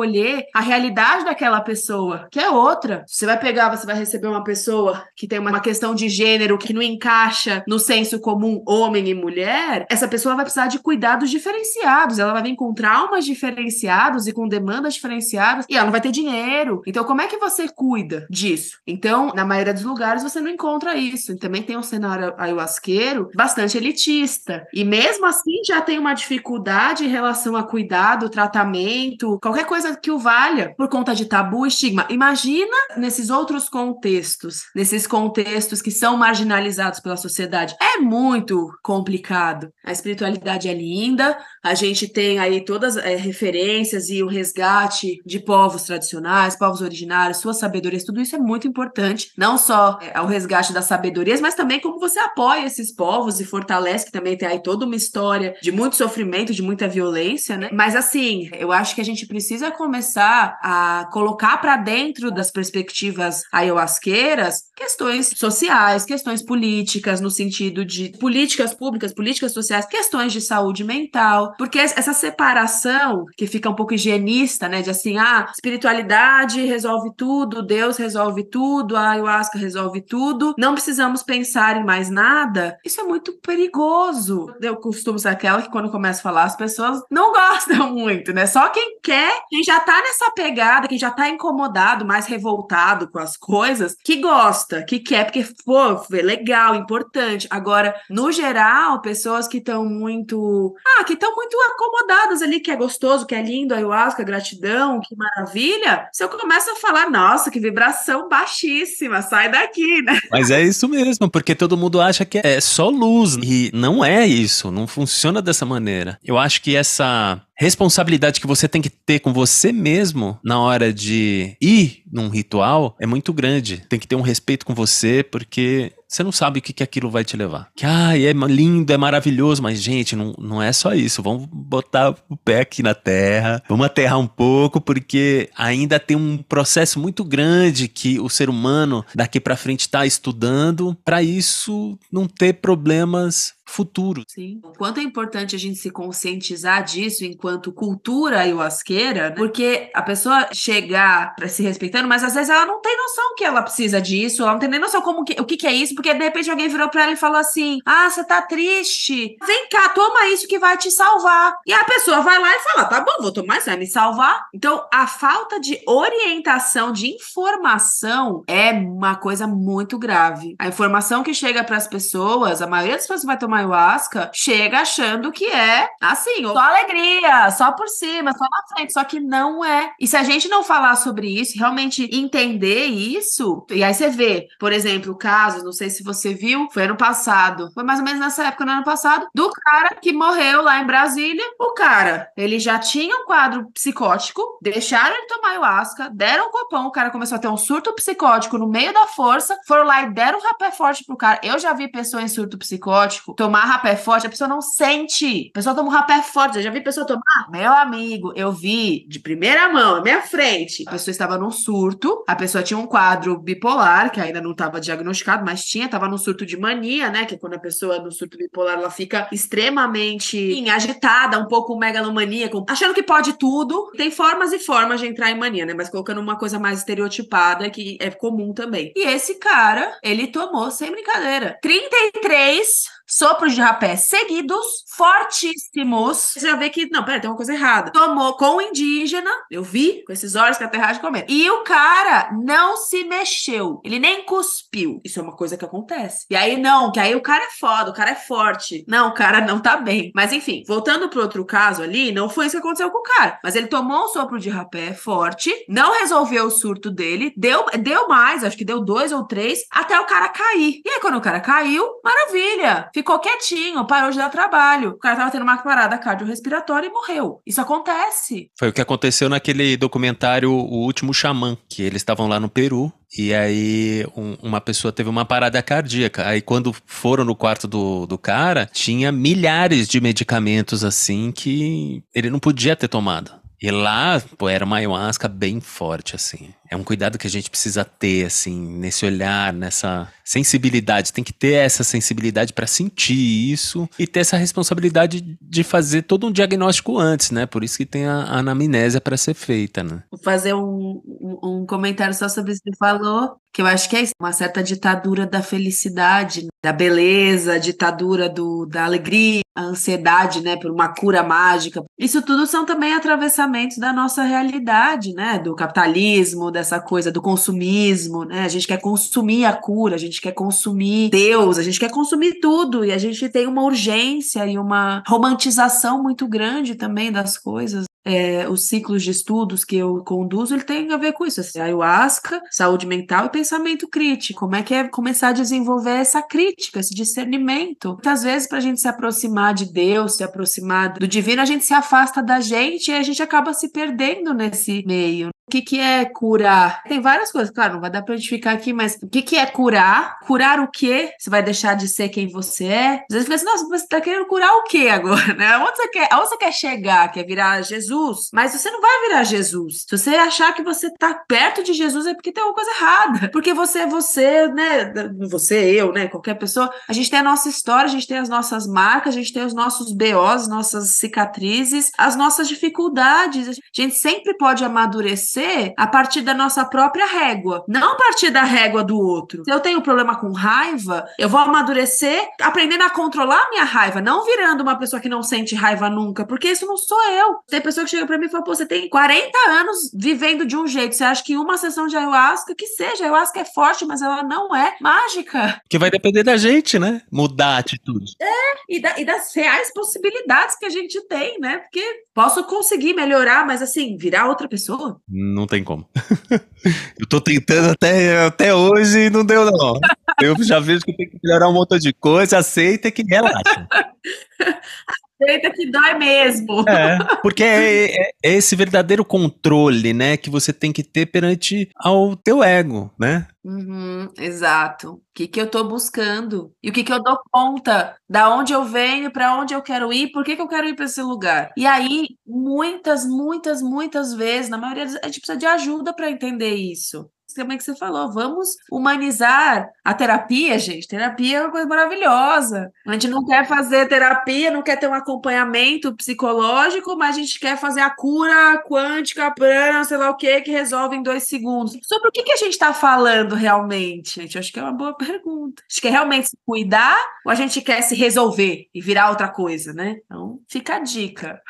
a realidade daquela pessoa, que é outra. Você vai pegar, você vai receber uma pessoa que tem uma questão de gênero que não encaixa no senso comum homem e mulher, essa pessoa vai precisar de cuidados diferenciados, ela vai vir com traumas diferenciados e com demandas diferenciadas e ela não vai ter dinheiro. Então, como é que você cuida disso? Então, na maioria dos lugares você não encontra isso. E também tem um cenário ayahuasqueiro bastante elitista. E mesmo assim já tem uma dificuldade em relação a cuidado, tratamento, qualquer coisa coisa que o valha por conta de tabu e estigma. Imagina nesses outros contextos, nesses contextos que são marginalizados pela sociedade. É muito complicado. A espiritualidade é linda, a gente tem aí todas as é, referências e o resgate de povos tradicionais, povos originários, suas sabedorias, tudo isso é muito importante. Não só é, o resgate das sabedorias, mas também como você apoia esses povos e fortalece, que também tem aí toda uma história de muito sofrimento, de muita violência, né? Mas assim, eu acho que a gente precisa começar a colocar para dentro das perspectivas ayahuasqueiras questões sociais, questões políticas, no sentido de políticas públicas, políticas sociais, questões de saúde mental, porque essa separação que fica um pouco higienista, né, de assim, ah, espiritualidade resolve tudo, Deus resolve tudo, a ayahuasca resolve tudo, não precisamos pensar em mais nada, isso é muito perigoso. Eu costumo ser aquela que quando começa a falar, as pessoas não gostam muito, né? Só quem quer, quem já tá nessa pegada, quem já tá incomodado, mais revoltado com as coisas, que gosta, que quer, porque, pô, é legal, importante. Agora, no geral, pessoas que estão muito. Ah, que estão muito acomodadas ali, que é gostoso, que é lindo, ayahuasca, gratidão, que maravilha. Se eu começo a falar, nossa, que vibração baixíssima, sai daqui, né? Mas é isso mesmo, porque todo mundo acha que é só luz. E não é isso, não funciona dessa maneira. Eu acho que essa responsabilidade que você tem que ter com você mesmo na hora de ir num ritual é muito grande. Tem que ter um respeito com você, porque você não sabe o que, que aquilo vai te levar. Que, ai, é lindo, é maravilhoso, mas, gente, não, não é só isso. Vamos botar o pé aqui na terra, vamos aterrar um pouco, porque ainda tem um processo muito grande que o ser humano daqui para frente está estudando, para isso não ter problemas futuro. Sim. O quanto é importante a gente se conscientizar disso enquanto cultura ayahuasqueira, né? porque a pessoa chegar para se respeitando, mas às vezes ela não tem noção que ela precisa disso, ela não tem nem noção como que, o que, que é isso, porque de repente alguém virou para ela e falou assim: "Ah, você tá triste. Vem cá, toma isso que vai te salvar". E a pessoa vai lá e fala: "Tá bom, vou tomar isso, vai me salvar". Então, a falta de orientação, de informação é uma coisa muito grave. A informação que chega para as pessoas, a maioria das pessoas vai tomar ayahuasca chega achando que é assim, só alegria, só por cima, só na frente, só que não é. E se a gente não falar sobre isso, realmente entender isso, e aí você vê, por exemplo, casos, não sei se você viu, foi ano passado, foi mais ou menos nessa época no ano passado, do cara que morreu lá em Brasília. O cara, ele já tinha um quadro psicótico, deixaram ele tomar ayahuasca, deram um copão, o cara começou a ter um surto psicótico no meio da força, foram lá e deram um rapé forte pro cara. Eu já vi pessoa em surto psicótico tomar rapé forte, a pessoa não sente. A pessoa toma um rapé forte. Eu já vi pessoa tomar. Meu amigo, eu vi de primeira mão, na minha frente. A pessoa estava num surto. A pessoa tinha um quadro bipolar, que ainda não estava diagnosticado, mas tinha, estava num surto de mania, né? Que é quando a pessoa no surto bipolar ela fica extremamente agitada, um pouco megalomaníaca, achando que pode tudo. Tem formas e formas de entrar em mania, né? Mas colocando uma coisa mais estereotipada, que é comum também. E esse cara, ele tomou, sem brincadeira, 33 sopros de rapé seguidos, fortíssimos. Você já vê que, não, pera, tem uma coisa errada. Tomou com o indígena, eu vi, com esses olhos que a terra de comer. E o cara não se mexeu. Ele nem cuspiu. Isso é uma coisa que acontece. E aí, não, que aí o cara é foda, o cara é forte. Não, o cara não tá bem. Mas enfim, voltando pro outro caso ali, não foi isso que aconteceu com o cara. Mas ele tomou um sopro de rapé forte, não resolveu o surto dele, deu, deu mais, acho que deu dois ou três, até o cara cair. E aí, quando o cara caiu, maravilha ficou quietinho, parou de dar trabalho. O cara tava tendo uma parada cardiorrespiratória e morreu. Isso acontece. Foi o que aconteceu naquele documentário O Último Xamã, que eles estavam lá no Peru. E aí um, uma pessoa teve uma parada cardíaca. Aí quando foram no quarto do, do cara, tinha milhares de medicamentos assim que ele não podia ter tomado. E lá, pô, era uma ayahuasca bem forte, assim. É um cuidado que a gente precisa ter, assim, nesse olhar, nessa sensibilidade. Tem que ter essa sensibilidade para sentir isso e ter essa responsabilidade de fazer todo um diagnóstico antes, né? Por isso que tem a, a anamnésia para ser feita, né? Vou fazer um, um, comentário só sobre isso que você falou, que eu acho que é isso, uma certa ditadura da felicidade, da beleza, ditadura do, da alegria, a ansiedade, né, por uma cura mágica. Isso tudo são também atravessamentos da nossa realidade, né, do capitalismo, dessa coisa do consumismo, né? A gente quer consumir a cura, a gente quer consumir Deus, a gente quer consumir tudo e a gente tem uma urgência e uma romantização muito grande também das coisas. É, os ciclos de estudos que eu conduzo, ele tem a ver com isso. Assim, ayahuasca, saúde mental e pensamento crítico. Como é que é começar a desenvolver essa crítica, esse discernimento? Muitas vezes, para a gente se aproximar de Deus, se aproximar do divino, a gente se afasta da gente e a gente acaba se perdendo nesse meio. O que, que é curar? Tem várias coisas, claro, não vai dar pra gente ficar aqui, mas o que, que é curar? Curar o quê? Você vai deixar de ser quem você é? Às vezes você fala assim, nossa, você tá querendo curar o quê agora, né? Onde você quer, aonde você quer chegar? Quer virar Jesus? Mas você não vai virar Jesus. Se você achar que você tá perto de Jesus, é porque tem alguma coisa errada. Porque você é você, né? Você, eu, né? Qualquer pessoa. A gente tem a nossa história, a gente tem as nossas marcas, a gente tem os nossos BOs, nossas cicatrizes, as nossas dificuldades. A gente sempre pode amadurecer a partir da nossa própria régua, não a partir da régua do outro. Se eu tenho problema com raiva, eu vou amadurecer aprendendo a controlar a minha raiva, não virando uma pessoa que não sente raiva nunca, porque isso não sou eu. Tem pessoa que chega para mim e fala: pô, você tem 40 anos vivendo de um jeito, você acha que uma sessão de ayahuasca, que seja, ayahuasca é forte, mas ela não é mágica. Que vai depender da gente, né? Mudar a atitude. É, e, da, e das reais possibilidades que a gente tem, né? Porque posso conseguir melhorar, mas assim, virar outra pessoa? Não tem como. eu tô tentando até, até hoje e não deu, não. Eu já vejo que tem que melhorar um montão de coisa, aceita que relaxa. Aceita que dói mesmo. É, porque é, é, é, esse verdadeiro controle, né, que você tem que ter perante ao teu ego, né? Uhum, exato. O que, que eu estou buscando? E o que, que eu dou conta? Da onde eu venho, para onde eu quero ir, por que, que eu quero ir para esse lugar? E aí, muitas, muitas, muitas vezes, na maioria das vezes, a gente precisa de ajuda para entender isso também que você falou, vamos humanizar a terapia, gente. Terapia é uma coisa maravilhosa. A gente não quer fazer terapia, não quer ter um acompanhamento psicológico, mas a gente quer fazer a cura quântica, prana, sei lá o que, que resolve em dois segundos. Sobre o que, que a gente está falando realmente? Gente, acho que é uma boa pergunta. A gente quer realmente se cuidar ou a gente quer se resolver e virar outra coisa, né? Então, fica a dica.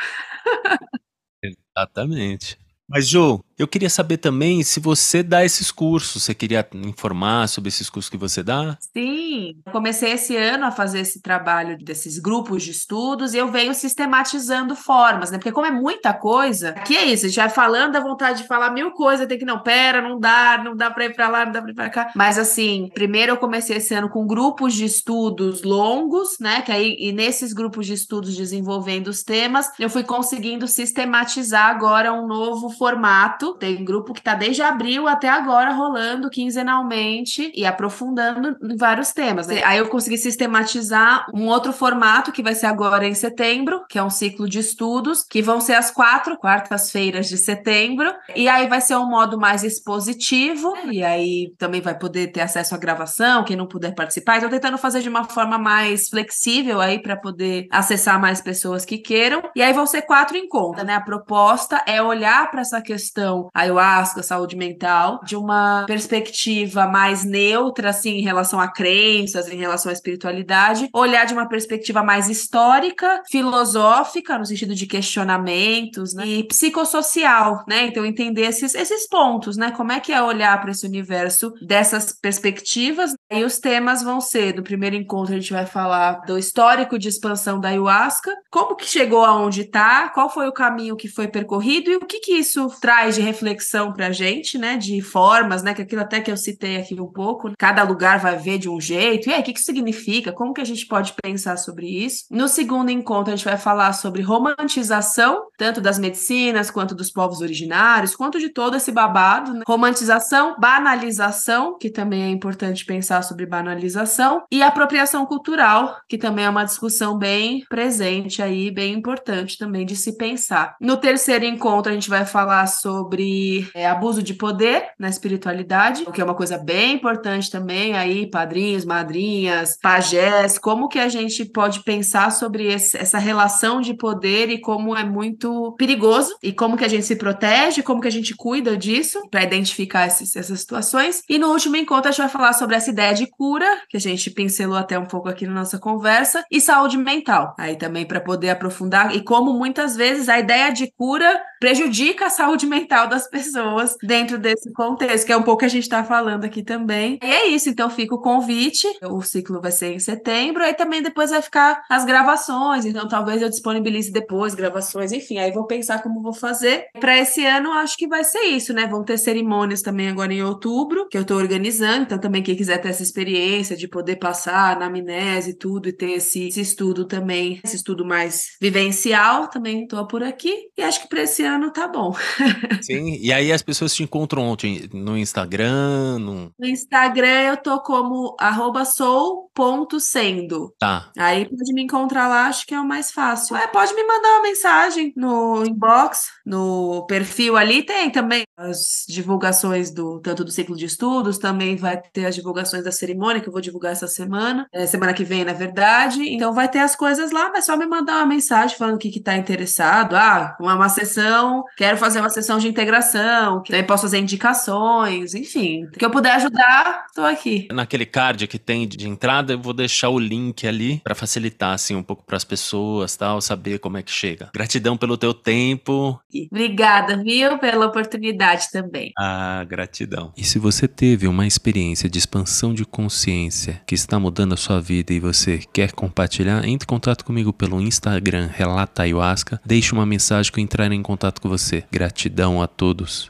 Exatamente. Mas, Ju, eu queria saber também se você dá esses cursos, você queria informar sobre esses cursos que você dá? Sim, comecei esse ano a fazer esse trabalho desses grupos de estudos e eu venho sistematizando formas, né? Porque como é muita coisa, aqui é isso, a gente vai falando, dá vontade de falar mil coisas, tem que, não, pera, não dá, não dá pra ir pra lá, não dá pra ir pra cá. Mas assim, primeiro eu comecei esse ano com grupos de estudos longos, né? Que aí, e nesses grupos de estudos desenvolvendo os temas, eu fui conseguindo sistematizar agora um novo formato tem grupo que está desde abril até agora rolando quinzenalmente e aprofundando em vários temas. Né? Aí eu consegui sistematizar um outro formato que vai ser agora em setembro, que é um ciclo de estudos, que vão ser as quatro quartas-feiras de setembro. E aí vai ser um modo mais expositivo, e aí também vai poder ter acesso à gravação, quem não puder participar. Estou tentando fazer de uma forma mais flexível aí para poder acessar mais pessoas que queiram. E aí vão ser quatro encontros, né? A proposta é olhar para essa questão ayahuasca, saúde mental, de uma perspectiva mais neutra, assim, em relação a crenças, em relação à espiritualidade, olhar de uma perspectiva mais histórica, filosófica, no sentido de questionamentos, né? E psicossocial, né? Então, entender esses, esses pontos, né? Como é que é olhar para esse universo dessas perspectivas. E os temas vão ser, no primeiro encontro, a gente vai falar do histórico de expansão da ayahuasca, como que chegou aonde está, qual foi o caminho que foi percorrido e o que que isso traz de reflexão para a gente, né? De formas, né? Que aquilo até que eu citei aqui um pouco. Cada lugar vai ver de um jeito. E aí, o que isso significa? Como que a gente pode pensar sobre isso? No segundo encontro, a gente vai falar sobre romantização, tanto das medicinas, quanto dos povos originários, quanto de todo esse babado. Né? Romantização, banalização, que também é importante pensar sobre banalização, e apropriação cultural, que também é uma discussão bem presente aí, bem importante também de se pensar. No terceiro encontro, a gente vai falar sobre sobre é, abuso de poder na espiritualidade, o que é uma coisa bem importante também aí, padrinhos, madrinhas, pajés, como que a gente pode pensar sobre esse, essa relação de poder e como é muito perigoso e como que a gente se protege, como que a gente cuida disso para identificar esses, essas situações. E no último encontro a gente vai falar sobre essa ideia de cura, que a gente pincelou até um pouco aqui na nossa conversa, e saúde mental. Aí também para poder aprofundar e como muitas vezes a ideia de cura prejudica a saúde mental das pessoas dentro desse contexto, que é um pouco que a gente está falando aqui também. E é isso, então fica o convite. O ciclo vai ser em setembro, aí também depois vai ficar as gravações, então talvez eu disponibilize depois gravações, enfim, aí vou pensar como vou fazer. Para esse ano, acho que vai ser isso, né? Vão ter cerimônias também agora em outubro, que eu estou organizando, então também quem quiser ter essa experiência de poder passar na amnese e tudo, e ter esse, esse estudo também, esse estudo mais vivencial, também estou por aqui. E acho que para esse ano tá bom. Sim, e aí as pessoas te encontram ontem no Instagram? No, no Instagram eu tô como arroba sou.sendo. Tá. Aí pode me encontrar lá, acho que é o mais fácil. É, pode me mandar uma mensagem no inbox, no perfil ali tem também as divulgações do tanto do ciclo de estudos, também vai ter as divulgações da cerimônia que eu vou divulgar essa semana, é, semana que vem, na verdade. Então vai ter as coisas lá, mas só me mandar uma mensagem falando o que que tá interessado. Ah, uma, uma sessão, quero fazer uma sessão de integração, que também posso fazer indicações, enfim, que eu puder ajudar, tô aqui. Naquele card que tem de entrada, eu vou deixar o link ali para facilitar assim um pouco para as pessoas, tal, saber como é que chega. Gratidão pelo teu tempo. Obrigada, viu, pela oportunidade também. Ah, gratidão. E se você teve uma experiência de expansão de consciência que está mudando a sua vida e você quer compartilhar, entre em contato comigo pelo Instagram Relata Ayahuasca, deixe uma mensagem que eu entrarei em contato com você. Gratidão todos.